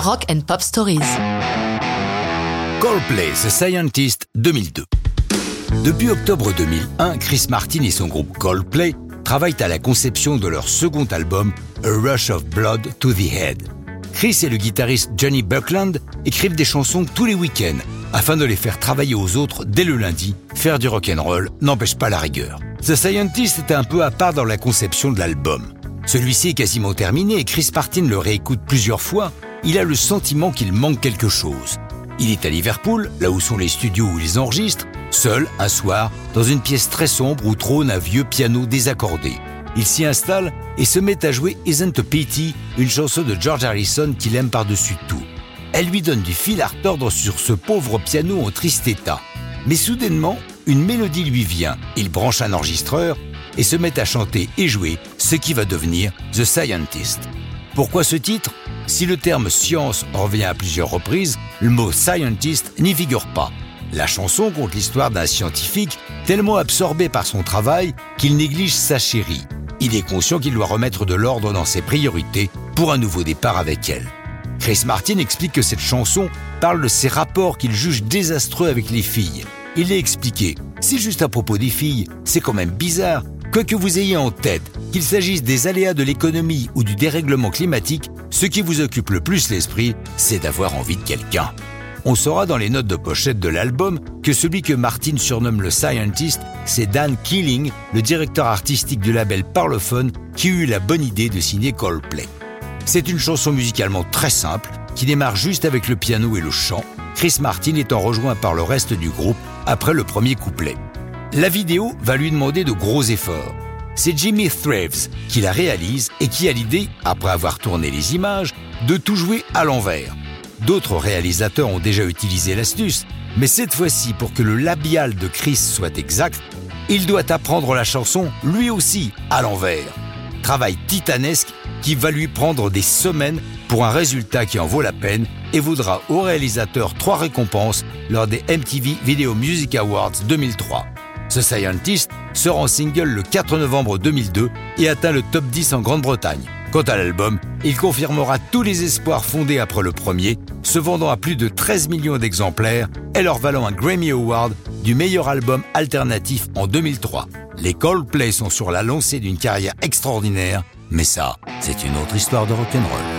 Rock and Pop Stories. Coldplay The Scientist 2002. Depuis octobre 2001, Chris Martin et son groupe Coldplay travaillent à la conception de leur second album, A Rush of Blood to the Head. Chris et le guitariste Johnny Buckland écrivent des chansons tous les week-ends afin de les faire travailler aux autres dès le lundi. Faire du rock'n'roll n'empêche pas la rigueur. The Scientist est un peu à part dans la conception de l'album. Celui-ci est quasiment terminé et Chris Martin le réécoute plusieurs fois. Il a le sentiment qu'il manque quelque chose. Il est à Liverpool, là où sont les studios où ils enregistrent, seul, un soir, dans une pièce très sombre où trône un vieux piano désaccordé. Il s'y installe et se met à jouer Isn't a Pity, une chanson de George Harrison qu'il aime par-dessus tout. Elle lui donne du fil à retordre sur ce pauvre piano en triste état. Mais soudainement, une mélodie lui vient. Il branche un enregistreur et se met à chanter et jouer ce qui va devenir The Scientist. Pourquoi ce titre? Si le terme science revient à plusieurs reprises, le mot scientist n'y figure pas. La chanson compte l'histoire d'un scientifique tellement absorbé par son travail qu'il néglige sa chérie. Il est conscient qu'il doit remettre de l'ordre dans ses priorités pour un nouveau départ avec elle. Chris Martin explique que cette chanson parle de ses rapports qu'il juge désastreux avec les filles. Il est expliqué, si juste à propos des filles, c'est quand même bizarre, quoi que vous ayez en tête, qu'il s'agisse des aléas de l'économie ou du dérèglement climatique, ce qui vous occupe le plus l'esprit, c'est d'avoir envie de quelqu'un. On saura dans les notes de pochette de l'album que celui que Martin surnomme le Scientist, c'est Dan Keeling, le directeur artistique du label Parlophone, qui eut la bonne idée de signer Coldplay. C'est une chanson musicalement très simple, qui démarre juste avec le piano et le chant, Chris Martin étant rejoint par le reste du groupe après le premier couplet. La vidéo va lui demander de gros efforts. C'est Jimmy Thraves qui la réalise et qui a l'idée, après avoir tourné les images, de tout jouer à l'envers. D'autres réalisateurs ont déjà utilisé l'astuce, mais cette fois-ci, pour que le labial de Chris soit exact, il doit apprendre la chanson lui aussi à l'envers. Travail titanesque qui va lui prendre des semaines pour un résultat qui en vaut la peine et vaudra au réalisateur trois récompenses lors des MTV Video Music Awards 2003. Ce Scientist sort en single le 4 novembre 2002 et atteint le top 10 en Grande-Bretagne. Quant à l'album, il confirmera tous les espoirs fondés après le premier, se vendant à plus de 13 millions d'exemplaires et leur valant un Grammy Award du meilleur album alternatif en 2003. Les Coldplay sont sur la lancée d'une carrière extraordinaire, mais ça, c'est une autre histoire de rock'n'roll.